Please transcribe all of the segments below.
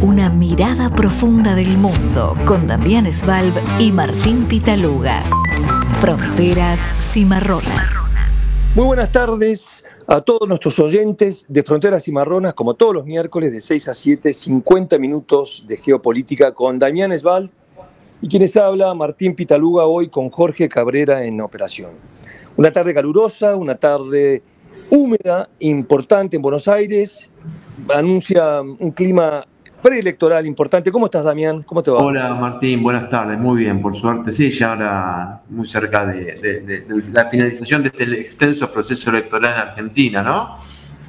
Una mirada profunda del mundo con Damián Svalb y Martín Pitaluga. Fronteras Cimarronas. Muy buenas tardes a todos nuestros oyentes de Fronteras Cimarronas, como todos los miércoles de 6 a 7, 50 minutos de geopolítica con Damián Svalb y quienes habla Martín Pitaluga hoy con Jorge Cabrera en operación. Una tarde calurosa, una tarde húmeda, importante en Buenos Aires, anuncia un clima preelectoral importante. ¿Cómo estás, Damián? ¿Cómo te va? Hola, Martín. Buenas tardes. Muy bien, por suerte. Sí, ya ahora muy cerca de, la finalización de este extenso proceso electoral en Argentina, ¿no?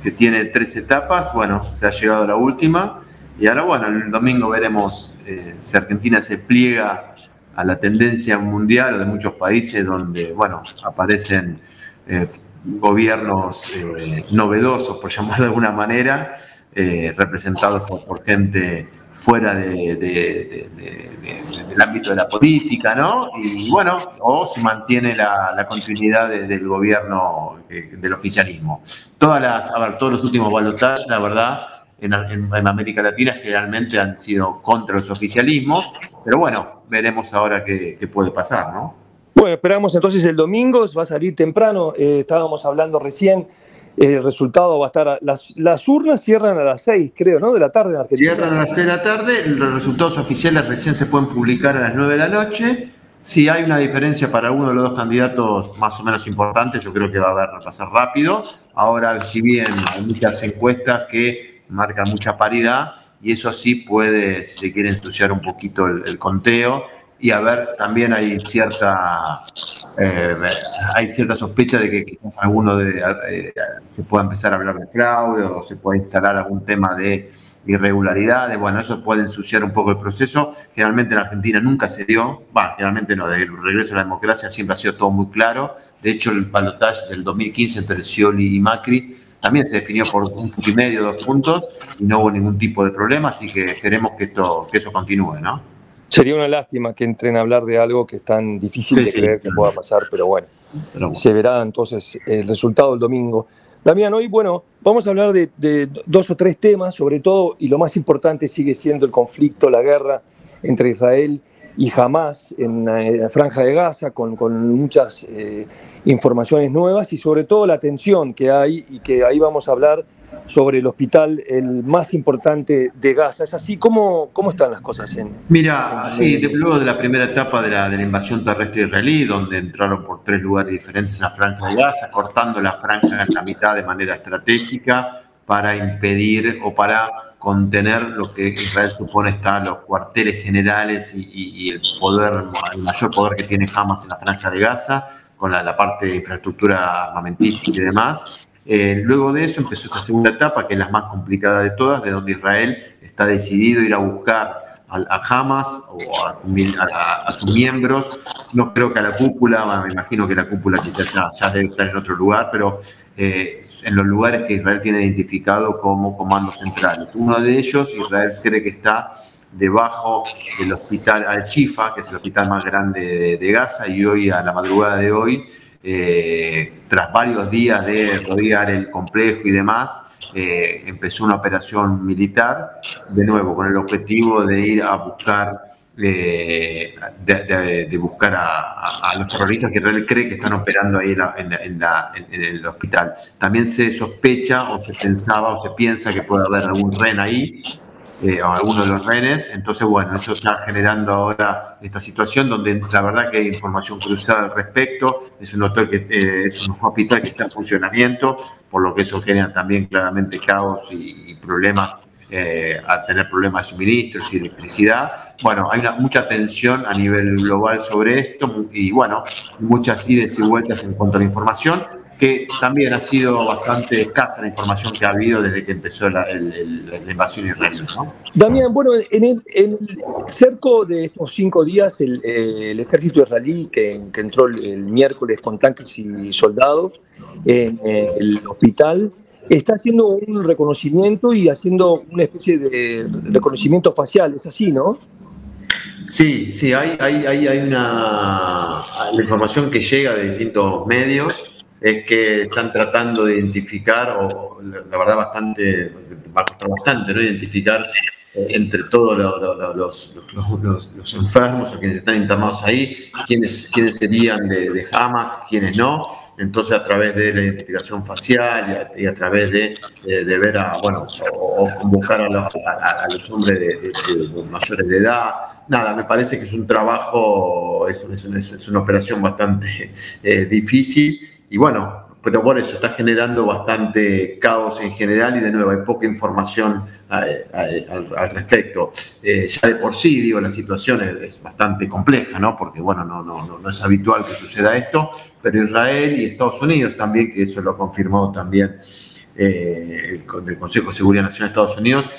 Que tiene tres etapas. Bueno, se ha llegado a la última. Y ahora, bueno, el domingo veremos eh, si Argentina se pliega a la tendencia mundial de muchos países donde, bueno, aparecen eh, gobiernos eh, novedosos, por llamarlo de alguna manera, eh, representados por, gente fuera del ámbito de la política, ¿no? Y bueno, o se mantiene la, continuidad del gobierno eh, del oficialismo. Todas las, a ver, todos los últimos balotajes, la verdad, en, América Latina generalmente han sido contra los oficialismos, pero bueno, veremos ahora qué, puede pasar, ¿no? Bueno, esperamos entonces el domingo, va a salir temprano, eh, estábamos hablando recién el resultado va a estar. las, urnas cierran a las 6, creo, ¿no? De la tarde en Argentina. Cierran a las 6 de la tarde, los resultados oficiales recién se pueden publicar a las 9 de la noche. Si hay una diferencia para uno de los dos candidatos más o menos importantes, yo creo que va a haber, pasar rápido. Ahora, si bien hay muchas encuestas que marcan mucha paridad, y eso sí puede, si se quiere ensuciar un poquito el conteo, y a ver, también hay cierta eh, hay cierta sospecha de que quizás alguno de, eh, se pueda empezar a hablar de fraude o se pueda instalar algún tema de irregularidades. Bueno, eso puede ensuciar un poco el proceso. Generalmente en Argentina nunca se dio, bueno, generalmente no, del regreso a la democracia siempre ha sido todo muy claro. De hecho, el balotaje del 2015 entre Scioli y Macri también se definió por un punto y medio, dos puntos, y no hubo ningún tipo de problema, así que esperemos que, esto, que eso continúe, ¿no? Sería una lástima que entren a hablar de algo que es tan difícil de creer que pueda pasar, pero bueno, se verá entonces el resultado el domingo. Damián, hoy, bueno, vamos a hablar de, dos o tres temas, sobre todo, y lo más importante sigue siendo el conflicto, la guerra entre Israel y Hamas en la franja de Gaza, con, muchas eh, informaciones nuevas y sobre todo la tensión que hay y que ahí vamos a hablar sobre el hospital el más importante de Gaza. ¿Es así? ¿Cómo, cómo están las cosas en Mira, sí, luego de la primera etapa de la, de la, invasión terrestre israelí, donde entraron por tres lugares diferentes en la franja de Gaza, cortando la franja en la mitad de manera estratégica para impedir o para contener lo que Israel supone está los cuarteles generales y, el poder, el mayor poder que tiene Hamas en la franja de Gaza, con la, la parte de infraestructura armamentística y demás eh, luego de eso empezó esta segunda etapa, que es la más complicada de todas, de donde Israel está decidido ir a buscar a, Hamas o a, sus miembros. No creo que a la cúpula, me imagino que la cúpula quizás ya, debe estar en otro lugar, pero eh, en los lugares que Israel tiene identificado como comandos centrales. Uno de ellos, Israel cree que está debajo del hospital Al-Shifa, que es el hospital más grande de Gaza, y hoy, a la madrugada de hoy, eh, tras varios días de rodear el complejo y demás, eh, empezó una operación militar, de nuevo, con el objetivo de ir a buscar, eh, de, buscar a, los terroristas que Israel cree que están operando ahí en, en, el hospital. También se sospecha o se pensaba o se piensa que puede haber algún ren ahí, eh, a alguno de los rehenes. Entonces, bueno, eso está generando ahora esta situación donde la verdad que hay información cruzada al respecto. Es un hotel que eh, es un hospital que está en funcionamiento, por lo que eso genera también claramente caos y, problemas. Eh, tener problemas de suministros y electricidad. Bueno, hay una, mucha tensión a nivel global sobre esto y bueno, muchas idas y vueltas en cuanto a la información que también ha sido bastante escasa la información que ha habido desde que empezó la, invasión israelí. ¿no? Damián, bueno, en el, cerco de estos cinco días, el, ejército israelí que, entró el, miércoles con tanques y soldados en el hospital, está haciendo un reconocimiento y haciendo una especie de reconocimiento facial, es así, ¿no? Sí, sí, hay, hay, hay, hay una la información que llega de distintos medios es que están tratando de identificar, o la verdad bastante, va a costar bastante, ¿no? Identificar entre todos los, enfermos o quienes están internados ahí, quiénes, quiénes serían de, de Hamas, quiénes no. Entonces, a través de la identificación facial y a, través de, de, ver a, bueno, o, convocar a los, los hombres de, mayores de edad, nada, me parece que es un trabajo, es, es, es una operación bastante eh, difícil y bueno, pero por eso está generando bastante caos en general y de nuevo hay poca información eh, eh, al, respecto. Eh, ya de por sí, digo, la situación es, bastante compleja, ¿no? Porque, bueno, no, no, no, es habitual que suceda esto, pero Israel y Estados Unidos también, que eso lo ha confirmado también el, Consejo de Seguridad Nacional de Estados Unidos,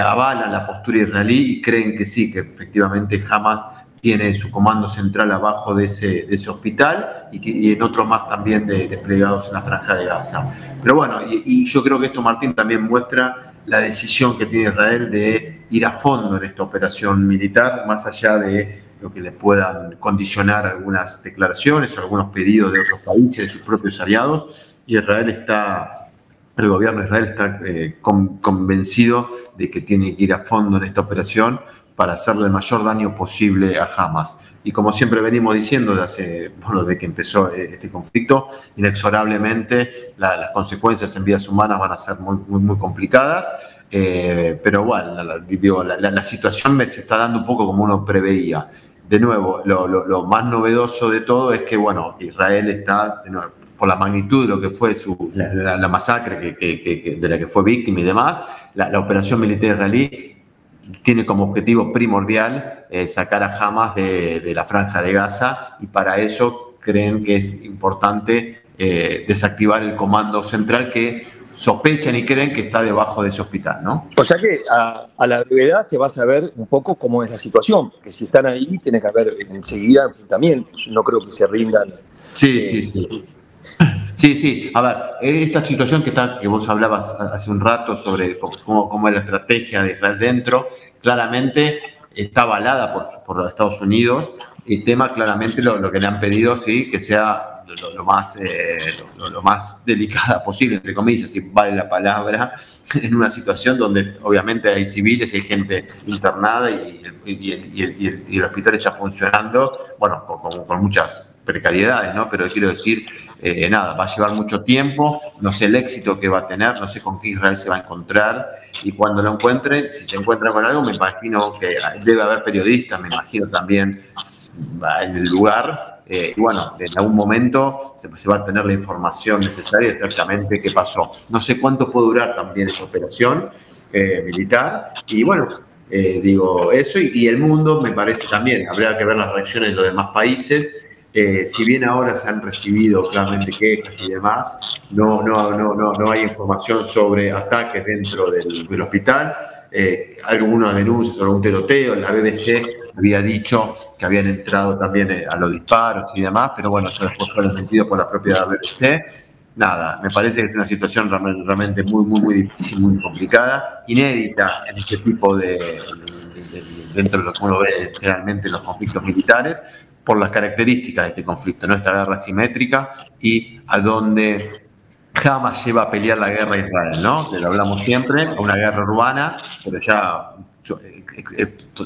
avalan la postura israelí y creen que sí, que efectivamente jamás tiene su comando central abajo de ese, hospital y, en otros más también desplegados en la franja de Gaza. Pero bueno, y, yo creo que esto, Martín, también muestra la decisión que tiene Israel de ir a fondo en esta operación militar, más allá de lo que le puedan condicionar algunas declaraciones o algunos pedidos de otros países, de sus propios aliados. Y Israel está, el gobierno de Israel está eh, convencido de que tiene que ir a fondo en esta operación para hacerle el mayor daño posible a Hamas. Y como siempre venimos diciendo desde, bueno, desde que empezó eh, este conflicto, inexorablemente las consecuencias en vidas humanas van a ser muy, muy, muy complicadas. Eh, pero bueno, la, la, situación se está dando un poco como uno preveía. De nuevo, lo, lo, más novedoso de todo es que, bueno, Israel está, por la magnitud de lo que fue su, la, masacre que, que, de la que fue víctima y demás, la, operación militar israelí tiene como objetivo primordial eh, sacar a Hamas de, la franja de Gaza y para eso creen que es importante eh, desactivar el comando central que sospechan y creen que está debajo de ese hospital, ¿no? O sea que a, la brevedad se va a saber un poco cómo es la situación, que si están ahí tiene que haber enseguida enfrentamientos, no creo que se rindan. Sí, sí, sí. Sí, sí. A ver, esta situación que, está, que vos hablabas hace un rato sobre cómo, cómo es la estrategia de Israel dentro, claramente está avalada por, por Estados Unidos. El tema claramente lo, lo, que le han pedido, sí, que sea lo, más, eh, lo, más delicada posible, entre comillas, si vale la palabra, en una situación donde obviamente hay civiles hay gente internada y, y, y, y el, hospital está funcionando, bueno, con, con muchas precariedades, ¿no? Pero quiero decir, eh, nada, va a llevar mucho tiempo, no sé el éxito que va a tener, no sé con qué Israel se va a encontrar y cuando lo encuentre, si se encuentra con algo, me imagino que debe haber periodistas, me imagino también en el lugar eh, y bueno, en algún momento se, va a tener la información necesaria exactamente qué pasó. No sé cuánto puede durar también esa operación eh, militar y bueno, digo eso y, y, el mundo me parece también, habría que ver las reacciones de los demás países eh, si bien ahora se han recibido claramente quejas y demás, no, no, no, no, no hay información sobre ataques dentro del, hospital. Eh, alguna denuncia sobre un tiroteo, la BBC había dicho que habían entrado también eh, a los disparos y demás, pero bueno, eso después fue desmentido por la propia BBC. Nada, me parece que es una situación realmente muy, muy, muy difícil, muy complicada, inédita en este tipo de, dentro de lo que uno ve generalmente en los conflictos militares, por las características de este conflicto, ¿no? esta guerra simétrica y a donde jamás lleva a pelear la guerra a Israel, ¿no? lo hablamos siempre, una guerra urbana, pero ya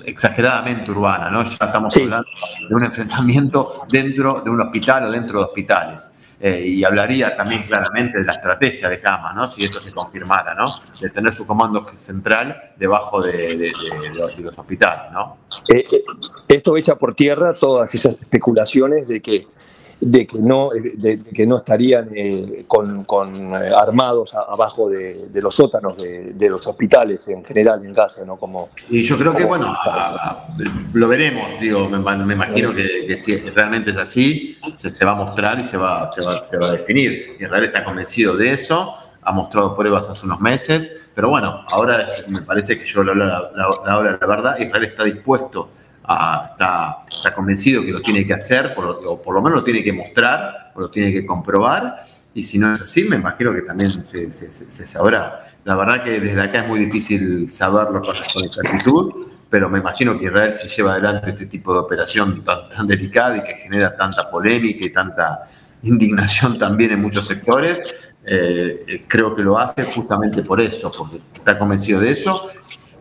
exageradamente urbana, ¿no? Ya estamos hablando de un enfrentamiento dentro de un hospital o dentro de hospitales. Eh, y hablaría también claramente de la estrategia de Hamas, ¿no? si esto se confirmara, ¿no? de tener su comando central debajo de, los, hospitales. ¿no? Eh, eh, esto echa por tierra todas esas especulaciones de que de que no, de, que no estarían eh, con, con eh, armados abajo de, de, los sótanos de, los hospitales en general en Gaza, ¿no? Como, y yo creo que, bueno, lo veremos, digo, me, me imagino que, si realmente es así, se, se, va a mostrar y se va, se va, se va a definir. Israel está convencido de eso, ha mostrado pruebas hace unos meses, pero bueno, ahora me parece que yo lo la, la, la, la verdad, Israel está dispuesto está, está, convencido que lo tiene que hacer, por lo, o por lo menos lo tiene que mostrar, o lo tiene que comprobar, y si no es así, me imagino que también se, sabrá. La verdad que desde acá es muy difícil saberlo con, con exactitud, pero me imagino que Israel si lleva adelante este tipo de operación tan, tan delicada y que genera tanta polémica y tanta indignación también en muchos sectores, eh, creo que lo hace justamente por eso, porque está convencido de eso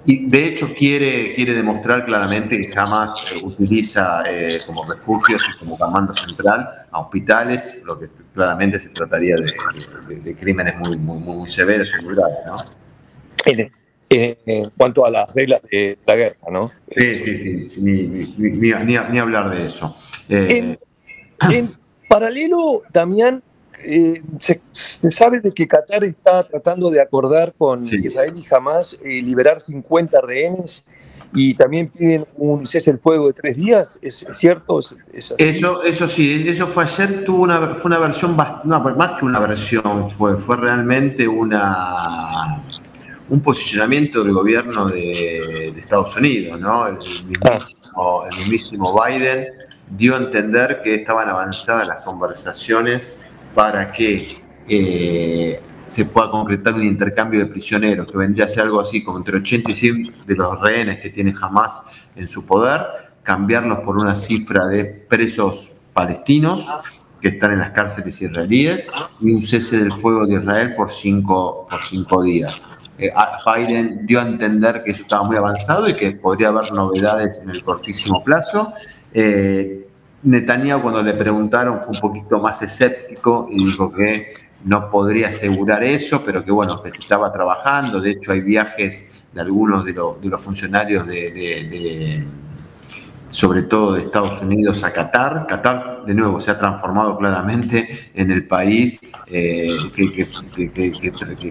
y de hecho quiere, quiere demostrar claramente que jamás eh, utiliza eh, como refugios y como comando central a hospitales, lo que claramente se trataría de, crímenes muy, muy, muy, severos y muy graves, ¿no? En, cuanto a las reglas de la guerra, ¿no? Sí, sí, sí, ni, ni, hablar de eso. en, en paralelo, Damián, eh, se, sabe de que Qatar está tratando de acordar con Israel y Hamas eh, liberar 50 rehenes y también piden un cese el fuego de tres días. ¿Es, cierto? eso, eso sí, eso fue ayer, tuvo una, fue una versión, más que una versión, fue, fue realmente una un posicionamiento del gobierno de, Estados Unidos, ¿no? El mismísimo, el mismísimo Biden dio a entender que estaban avanzadas las conversaciones para que eh, se pueda concretar un intercambio de prisioneros, que vendría a ser algo así como entre 80 y 100 de los rehenes que tiene Hamas en su poder, cambiarlos por una cifra de presos palestinos que están en las cárceles israelíes y un cese del fuego de Israel por cinco, por cinco días. Eh, Biden dio a entender que eso estaba muy avanzado y que podría haber novedades en el cortísimo plazo. Eh, Netanyahu cuando le preguntaron fue un poquito más escéptico y dijo que no podría asegurar eso, pero que bueno, que se estaba trabajando. De hecho, hay viajes de algunos de, los funcionarios de, sobre todo de Estados Unidos a Qatar. Qatar, de nuevo, se ha transformado claramente en el país eh,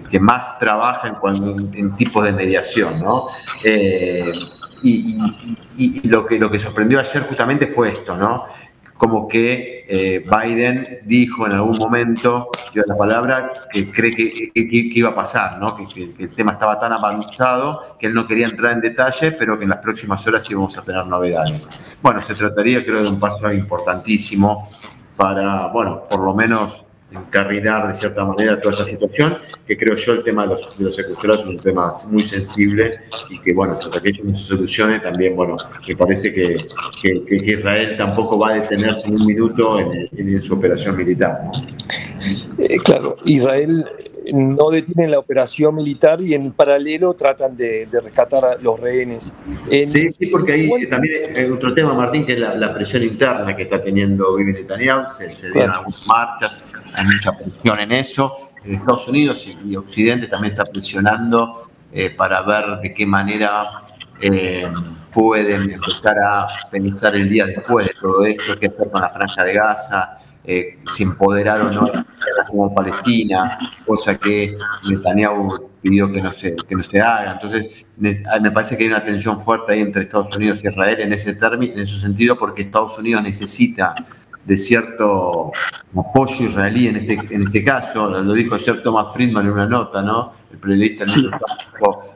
que, más trabaja en, en, tipos de mediación, ¿no? Eh, y, lo, que, lo que sorprendió ayer justamente fue esto, ¿no? Como que eh, Biden dijo en algún momento, dio la palabra, que cree que, iba a pasar, ¿no? Que, el tema estaba tan avanzado que él no quería entrar en detalle, pero que en las próximas horas íbamos a tener novedades. Bueno, se trataría, creo, de un paso importantísimo para, bueno, por lo menos encarrilar de cierta manera toda esta situación, que creo yo el tema de los, de los secuestrados es un tema muy sensible y que, bueno, hasta que eso no se solucione, también, bueno, me parece que, que, Israel tampoco va a detenerse en un minuto en, su operación militar. Eh, claro, Israel no detiene la operación militar y en paralelo tratan de, rescatar a los rehenes. sí, sí, porque ahí también hay otro tema, Martín, que es la, presión interna que está teniendo Bibi Netanyahu, se, se dieron algunas marchas, hay mucha presión en eso. Estados Unidos y Occidente también está presionando eh, para ver de qué manera eh, pueden empezar a pensar el día después de todo esto, qué hacer con la franja de Gaza, eh, si empoderar o no nación palestina, cosa que Netanyahu pidió que no se, que no se haga. Entonces, me parece que hay una tensión fuerte ahí entre Estados Unidos y Israel en ese, término, en ese sentido, porque Estados Unidos necesita de cierto apoyo israelí en este, en este caso, lo dijo ayer Thomas Friedman en una nota, ¿no? El periodista de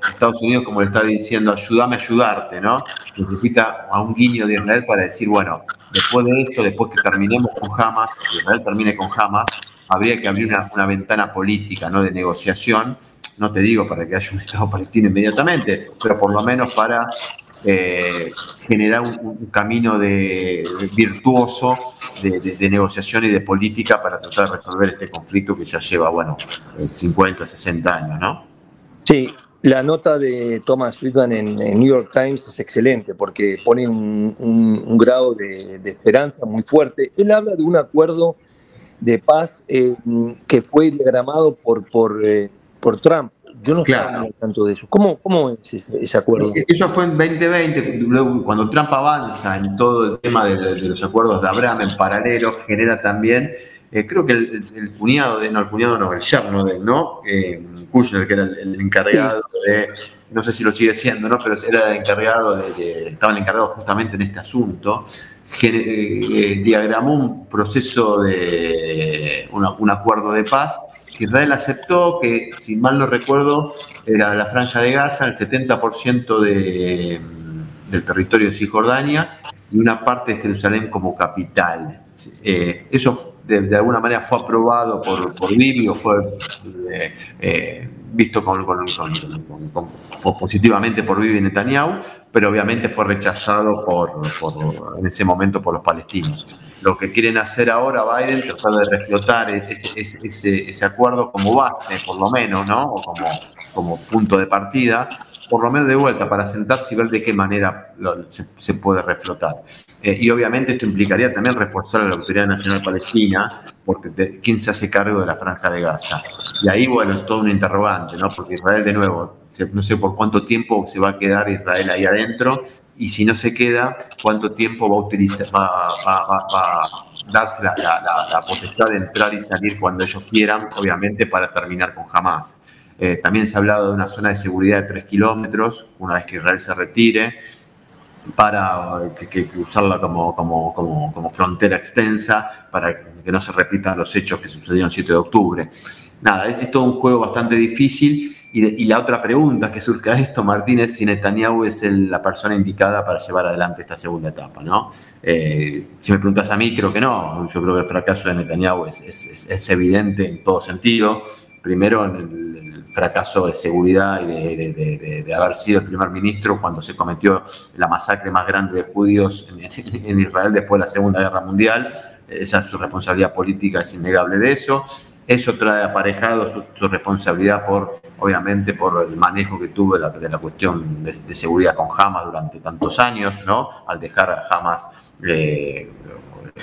Estados Unidos, como le está diciendo, ayúdame a ayudarte, ¿no? Necesita a un guiño de Israel para decir, bueno, después de esto, después que terminemos con Hamas, que Israel termine con Hamas, habría que abrir una, una ventana política, ¿no? De negociación, no te digo para que haya un Estado palestino inmediatamente, pero por lo menos para eh, generar un, camino de, virtuoso de, negociación y de política para tratar de resolver este conflicto que ya lleva, bueno, 50, 60 años, ¿no? Sí, la nota de Thomas Friedman en, New York Times es excelente porque pone un, grado de, esperanza muy fuerte. Él habla de un acuerdo de paz eh, que fue diagramado por, por, eh, por Trump yo no claro. tanto de eso. ¿Cómo, cómo es ese acuerdo? Eso fue en 2020, cuando Trump avanza en todo el tema de, los acuerdos de Abraham en paralelo, genera también, eh, creo que el, cuñado de, no, el cuñado no, el yerno de ¿no? Eh, Kushner, que era el, encargado de, no sé si lo sigue siendo, ¿no? Pero era el encargado de, estaba el encargado justamente en este asunto, eh, diagramó un proceso de un acuerdo de paz Israel aceptó que, si mal no recuerdo, era la franja de Gaza, el 70% de, del territorio de Cisjordania y una parte de Jerusalén como capital. Eh, eso de, alguna manera fue aprobado por, por Bibi o fue eh, eh, visto con, positivamente por Bibi Netanyahu, pero obviamente fue rechazado por, en ese momento por los palestinos. Lo que quieren hacer ahora Biden, tratar de reflotar ese, ese, acuerdo como base, por lo menos, ¿no? o como, como punto de partida, por lo menos de vuelta, para sentarse y ver de qué manera se, puede reflotar. Eh, y obviamente esto implicaría también reforzar a la Autoridad Nacional Palestina, porque quién se hace cargo de la franja de Gaza. Y ahí, bueno, es todo un interrogante, ¿no? Porque Israel, de nuevo, no sé por cuánto tiempo se va a quedar Israel ahí adentro, y si no se queda, cuánto tiempo va a utilizar, va, a darse la, la, potestad de entrar y salir cuando ellos quieran, obviamente para terminar con Hamas. Eh, también se ha hablado de una zona de seguridad de 3 kilómetros, una vez que Israel se retire, para que, usarla como, como, como, frontera extensa, para que no se repitan los hechos que sucedieron el 7 de octubre. Nada, es, todo un juego bastante difícil. Y, la otra pregunta que surge a esto, Martínez, si Netanyahu es la persona indicada para llevar adelante esta segunda etapa, ¿no? Eh, si me preguntas a mí, creo que no. Yo creo que el fracaso de Netanyahu es, es, es evidente en todo sentido. Primero, en el, fracaso de seguridad y de, haber sido el primer ministro cuando se cometió la masacre más grande de judíos en, Israel después de la Segunda Guerra Mundial. Esa es su responsabilidad política, es innegable de eso. Eso trae aparejado su, responsabilidad por, obviamente, por el manejo que tuvo de la, cuestión de, seguridad con Hamas durante tantos años, ¿no? Al dejar a Hamas eh,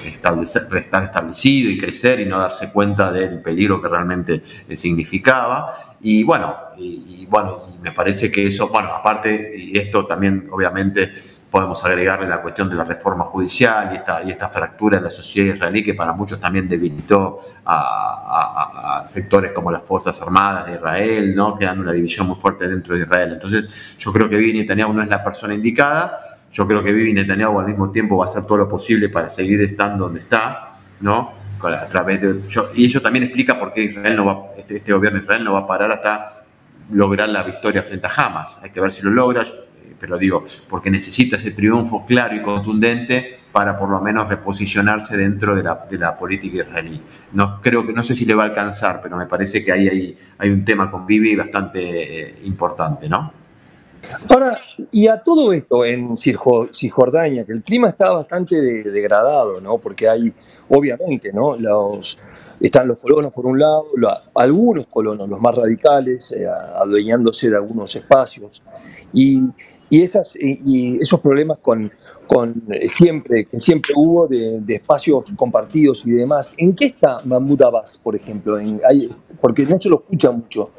estar establecido y crecer y no darse cuenta del peligro que realmente significaba. Y bueno, y, bueno, me parece que eso, bueno, aparte, y esto también obviamente podemos agregarle la cuestión de la reforma judicial y esta, y esta fractura en la sociedad israelí que para muchos también debilitó a, sectores como las Fuerzas Armadas de Israel, ¿no? que una división muy fuerte dentro de Israel. Entonces, yo creo que Bibi Netanyahu no es la persona indicada. Yo creo que Bibi Netanyahu al mismo tiempo va a hacer todo lo posible para seguir estando donde está, ¿no? A través de, y eso también explica por qué Israel no va, este, este, gobierno de Israel no va a parar hasta lograr la victoria frente a Hamas. Hay que ver si lo logra, eh, pero digo, porque necesita ese triunfo claro y contundente para por lo menos reposicionarse dentro de la, de la política israelí. No, creo que, no sé si le va a alcanzar, pero me parece que ahí hay, hay un tema con Bibi bastante eh, importante, ¿no? Ahora, y a todo esto en Cisjordania, que el clima está bastante degradado, ¿no? Porque hay, obviamente, ¿no? Los, están los colonos por un lado, algunos colonos, los más radicales, eh, adueñándose de algunos espacios, y, esas, esos problemas con, eh, siempre, que siempre hubo de, espacios compartidos y demás. ¿En qué está Mahmoud Abbas, por ejemplo? Porque no se lo escucha mucho.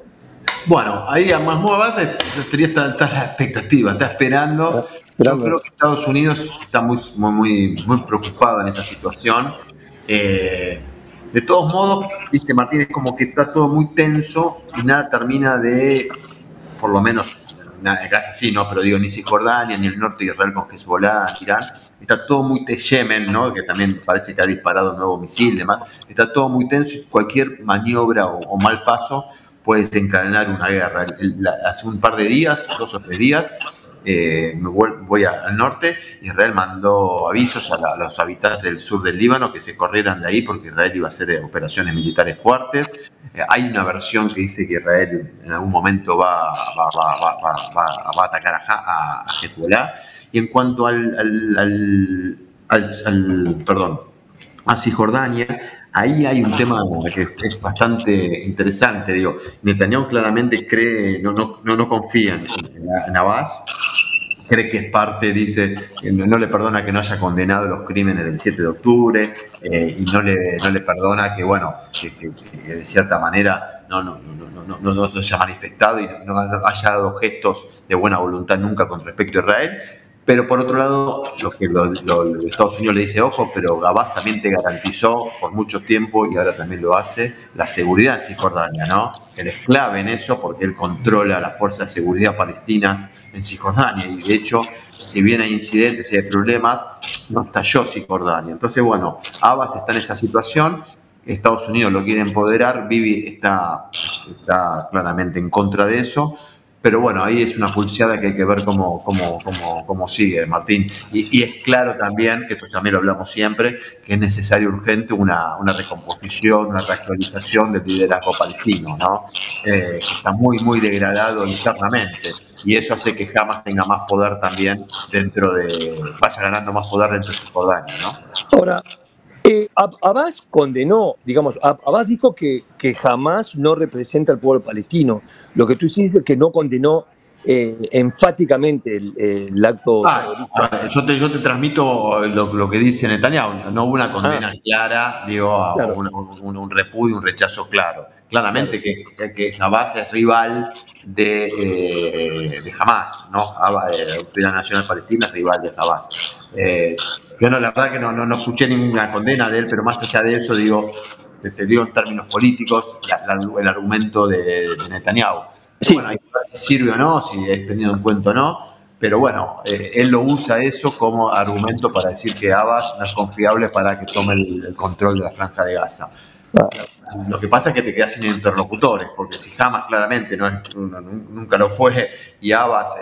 Bueno, ahí a nuevas estaría está, la expectativa, está esperando. Yo creo que Estados Unidos está muy, muy, muy preocupado en esa situación. Eh, de todos modos, viste, Martín, es como que está todo muy tenso y nada termina de, por lo menos, casi sí, ¿no? Pero digo, ni Cisjordania, ni el norte de Israel con Hezbollah, Irán, está todo muy Yemen, ¿no? Que también parece que ha disparado un nuevo misil y demás, está todo muy tenso y cualquier maniobra o mal paso puede desencadenar una guerra. hace un par de días, dos o tres días, eh, voy, al norte, Israel mandó avisos a, los habitantes del sur del Líbano que se corrieran de ahí porque Israel iba a hacer eh, operaciones militares fuertes. Eh, hay una versión que dice que Israel en algún momento va, va, va a atacar a, a, Hezbollah. Y en cuanto al, al, al perdón, a Cisjordania, Ahí hay un tema que es bastante interesante. Digo, Netanyahu claramente cree, no, no, no, confía en, Abbas, cree que es parte, dice, no, le perdona que no haya condenado los crímenes del 7 de octubre eh, y no le, no le perdona que, bueno, que, de cierta manera no, no, no, no, no, no se haya manifestado y no haya dado gestos de buena voluntad nunca con respecto a Israel pero por otro lado, lo que Estados Unidos le dice, ojo, pero Gabás también te garantizó por mucho tiempo y ahora también lo hace, la seguridad en Cisjordania, ¿no? Él es clave en eso porque él controla las fuerzas de seguridad palestinas en Cisjordania y de hecho, si bien hay incidentes y hay problemas, no estalló Cisjordania. Entonces, bueno, Abbas está en esa situación Estados Unidos lo quiere empoderar, Bibi está, está claramente en contra de eso, pero bueno, ahí es una pulseada que hay que ver cómo, cómo, cómo, cómo sigue, Martín. Y, es claro también, que esto también lo hablamos siempre, que es necesario urgente una, una recomposición, una reactualización del liderazgo palestino, ¿no? Eh, está muy, muy degradado internamente. Y eso hace que jamás tenga más poder también dentro de, vaya ganando más poder dentro de poder, ¿no? Ahora, eh, Abbas condenó, digamos, Abbas dijo que, que jamás no representa al pueblo palestino. Lo que tú dices es que no condenó eh, enfáticamente el, acto ah, ah, yo, te, yo te transmito lo, que dice Netanyahu, no hubo una condena ah. clara, digo, un, repudio, un rechazo claro. Claramente que, que Hamas es rival de, eh, de Hamas, ¿no? Eh, la Nacional Palestina es rival de Hamas. Eh, yo no, la verdad que no, no, escuché ninguna condena de él, pero más allá de eso, digo, te digo en términos políticos, el argumento de, de Netanyahu si sirve o no, si es tenido en cuenta o no, pero bueno, eh, él lo usa eso como argumento para decir que Abbas no es confiable para que tome el, control de la franja de Gaza. Lo que pasa es que te quedas sin interlocutores, porque si jamás claramente no nunca lo fue, y Abbas,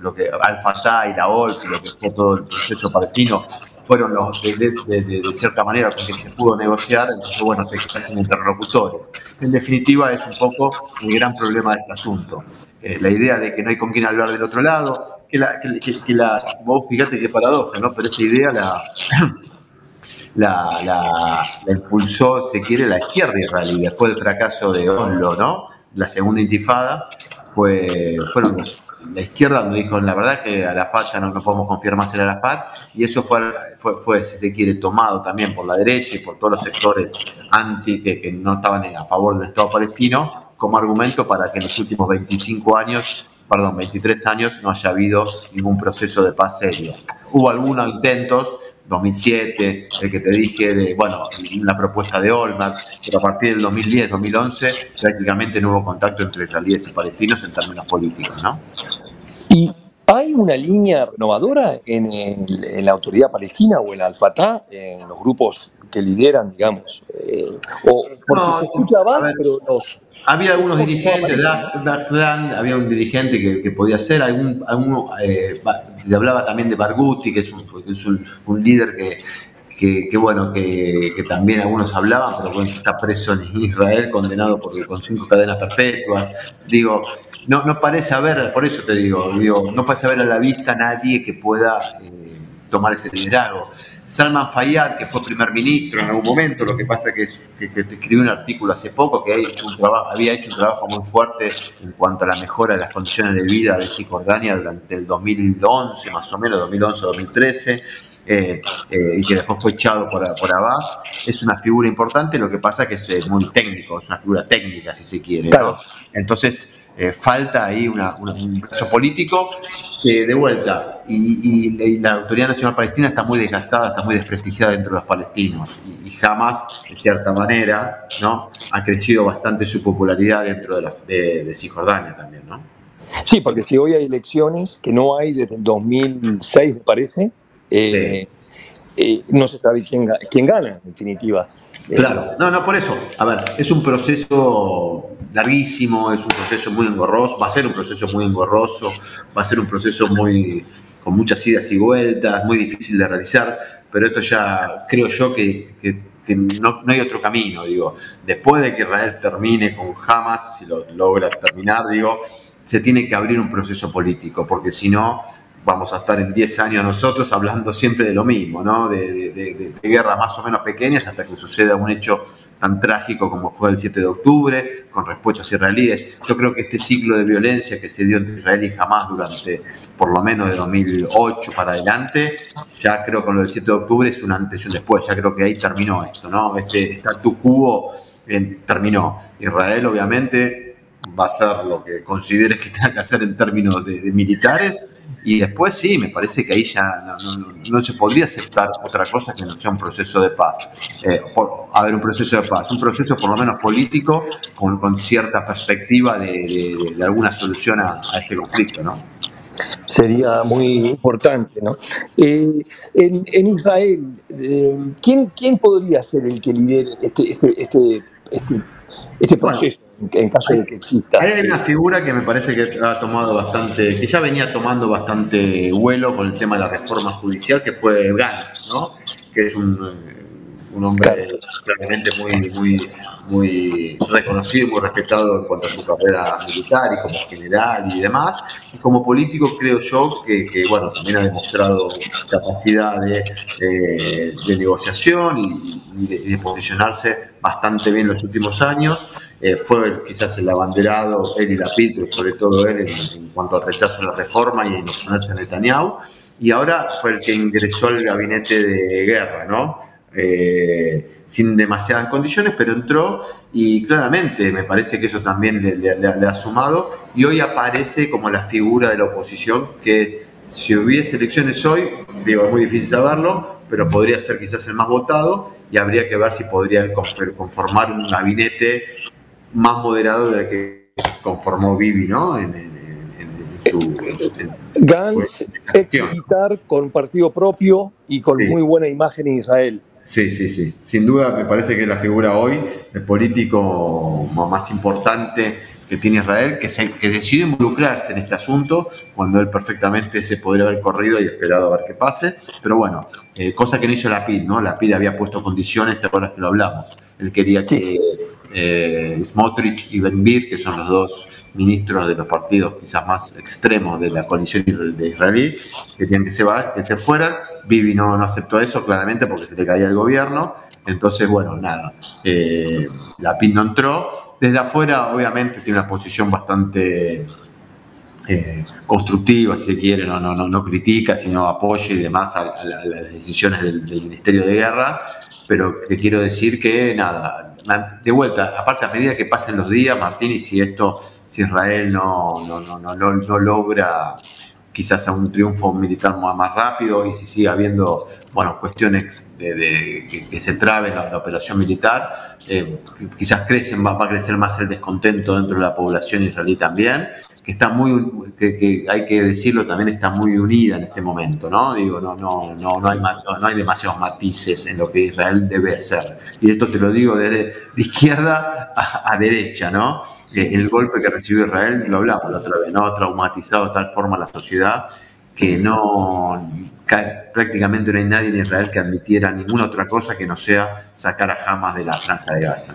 lo que Al-Fatah y la OLP, lo que fue todo el proceso palestino, fueron los de, cierta manera con quien se pudo negociar, entonces bueno, te quedas sin interlocutores. En definitiva, es un poco el gran problema de este asunto. Eh, la idea de que no hay con quién hablar del otro lado, que la, que, la vos fíjate qué paradoja, ¿no? Pero esa idea la, la, la, impulsó, se quiere, la izquierda israelí después del fracaso de Oslo, ¿no? La segunda intifada, fue, fueron la izquierda donde dijo, la verdad que Arafat ya no, no podemos confiar más en Arafat, y eso fue, fue, fue, si se quiere, tomado también por la derecha y por todos los sectores anti que, que no estaban a favor del Estado palestino, como argumento para que en los últimos 25 años perdón, 23 años no haya habido ningún proceso de paz serio. Hubo algunos intentos, 2007, el que te dije de, bueno, una propuesta de Olmert, pero a partir del 2010, 2011, prácticamente no hubo contacto entre israelíes y palestinos en términos políticos, ¿no? Y ¿Hay una línea renovadora en, en, la autoridad palestina o en Al-Fatah, en los grupos que lideran, digamos? Eh, o porque se escucha pero los... Había algunos dirigentes, había un dirigente que, que podía ser, algún, algún eh, se hablaba también de Barghouti, que es un, que es un, un líder que, que, bueno, que, que, también algunos hablaban, pero bueno, está preso en Israel, condenado por, con cinco cadenas perpetuas. Digo, no, no parece haber, por eso te digo, digo, no parece haber a la vista nadie que pueda eh, tomar ese liderazgo. Salman Fayyad, que fue primer ministro en algún momento, lo que pasa que, es, que, que escribió un artículo hace poco que hecho un trabajo, había hecho un trabajo muy fuerte en cuanto a la mejora de las condiciones de vida de Cisjordania durante el 2011, más o menos, 2011-2013. Eh, eh, y que después fue echado por, por Abbas, es una figura importante, lo que pasa que es muy técnico, es una figura técnica, si se quiere. Entonces, eh, falta ahí una, un caso político que de vuelta, y, la Autoridad Nacional Palestina está muy desgastada, está muy desprestigiada dentro de los palestinos, y, jamás, de cierta manera, ¿no? ha crecido bastante su popularidad dentro de, la, de, Cisjordania también. ¿no? Sí, porque si hoy hay elecciones, que no hay desde el 2006, me parece, eh, eh, no se sabe quién, quién gana, en definitiva. Claro, no, no, por eso. A ver, es un proceso larguísimo, es un proceso muy engorroso, va a ser un proceso muy engorroso, va a ser un proceso muy con muchas idas y vueltas, muy difícil de realizar, pero esto ya creo yo que, no, hay otro camino, digo. Después de que Israel termine con Hamas, si lo logra terminar, digo, se tiene que abrir un proceso político, porque si no, vamos a estar en 10 años nosotros hablando siempre de lo mismo, ¿no? De, guerras más o menos pequeñas hasta que suceda un hecho tan trágico como fue el 7 de octubre, con respuestas israelíes. Yo creo que este ciclo de violencia que se dio entre Israel y Hamas durante por lo menos de 2008 para adelante, ya creo que con lo del 7 de octubre es un antes y un después, ya creo que ahí terminó esto, ¿no? Este statu quo terminó. Israel obviamente va a hacer lo que considere que tenga que hacer en términos de militares y después sí, me parece que ahí ya no, se podría aceptar otra cosa que no sea un proceso de paz. Eh, a ver, un proceso de paz, un proceso por lo menos político con, con cierta perspectiva de, de, alguna solución a, este conflicto, ¿no? Sería muy importante, ¿no? Eh, en, en, Israel, eh, ¿quién, ¿quién podría ser el que lidere este, este, este, este, este proceso? En caso de que exista. Hay una figura que me parece que ha tomado bastante, que ya venía tomando bastante vuelo con el tema de la reforma judicial, que fue Gantz, ¿no? Que es un, un hombre claramente muy, muy, muy reconocido, muy respetado en cuanto a su carrera militar y como general y demás. Y como político creo yo que, que bueno, también ha demostrado capacidad de, eh, de negociación y, de, de posicionarse bastante bien en los últimos años. Eh, fue quizás el abanderado, él y la pero sobre todo él en, cuanto al rechazo de la reforma y en oponerse a Netanyahu, y ahora fue el que ingresó al gabinete de guerra, ¿no? Eh, sin demasiadas condiciones, pero entró y claramente me parece que eso también le, ha sumado y hoy aparece como la figura de la oposición que si hubiese elecciones hoy, digo, es muy difícil saberlo, pero podría ser quizás el más votado y habría que ver si podría conformar un gabinete más moderado del que conformó Bibi, ¿no? En, su, Gantz ex militar con partido propio y con muy buena imagen en Israel. Sí, sí, sí. Sin duda me parece que la figura hoy, el político más importante que tiene Israel, que, se, que decidió involucrarse en este asunto cuando él perfectamente se podría haber corrido y esperado a ver qué pase. Pero bueno, eh, cosa que no hizo la PID, ¿no? La PID había puesto condiciones, te acuerdas que lo hablamos. Él quería que eh, Smotrich y Benvir, que son los dos ministros de los partidos quizás más extremos de la coalición de israelí, que tenían que se, que se fueran. Bibi no, no aceptó eso claramente porque se le caía el gobierno. Entonces, bueno, nada, eh, la PIN no entró. Desde afuera, obviamente, tiene una posición bastante eh, constructiva, si quiere, no, no, no, critica, sino apoya y demás a, las decisiones del, del, Ministerio de Guerra. Pero te quiero decir que, nada, de vuelta, aparte a medida que pasen los días, Martín, y si esto si Israel no, no, no, no, no logra quizás a un triunfo militar más rápido y si sigue habiendo bueno, cuestiones de, que, se trabe la, operación militar, eh, quizás crecen, va, va, a crecer más el descontento dentro de la población israelí también que está muy, que, hay que decirlo, también está muy unida en este momento, ¿no? Digo, no, no, no, no, hay, no, hay demasiados matices en lo que Israel debe hacer. Y esto te lo digo desde de izquierda a, derecha, ¿no? Eh, el golpe que recibió Israel, lo hablamos la otra vez, ¿no? Ha traumatizado de tal forma a la sociedad que no prácticamente no hay nadie en Israel que admitiera ninguna otra cosa que no sea sacar a Hamas de la franja de Gaza.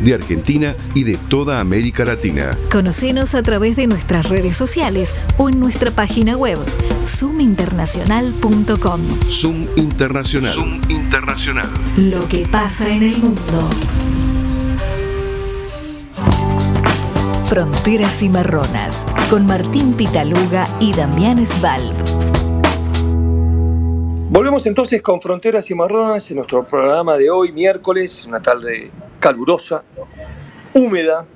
de Argentina y de toda América Latina. Conocenos a través de nuestras redes sociales o en nuestra página web zoominternacional.com. Zoom Internacional. Zoom Internacional. Lo que pasa en el mundo. Fronteras y Marronas, con Martín Pitaluga y Damián Svalb. Volvemos entonces con Fronteras y Marronas en nuestro programa de hoy, miércoles, una tarde calurosa, húmeda,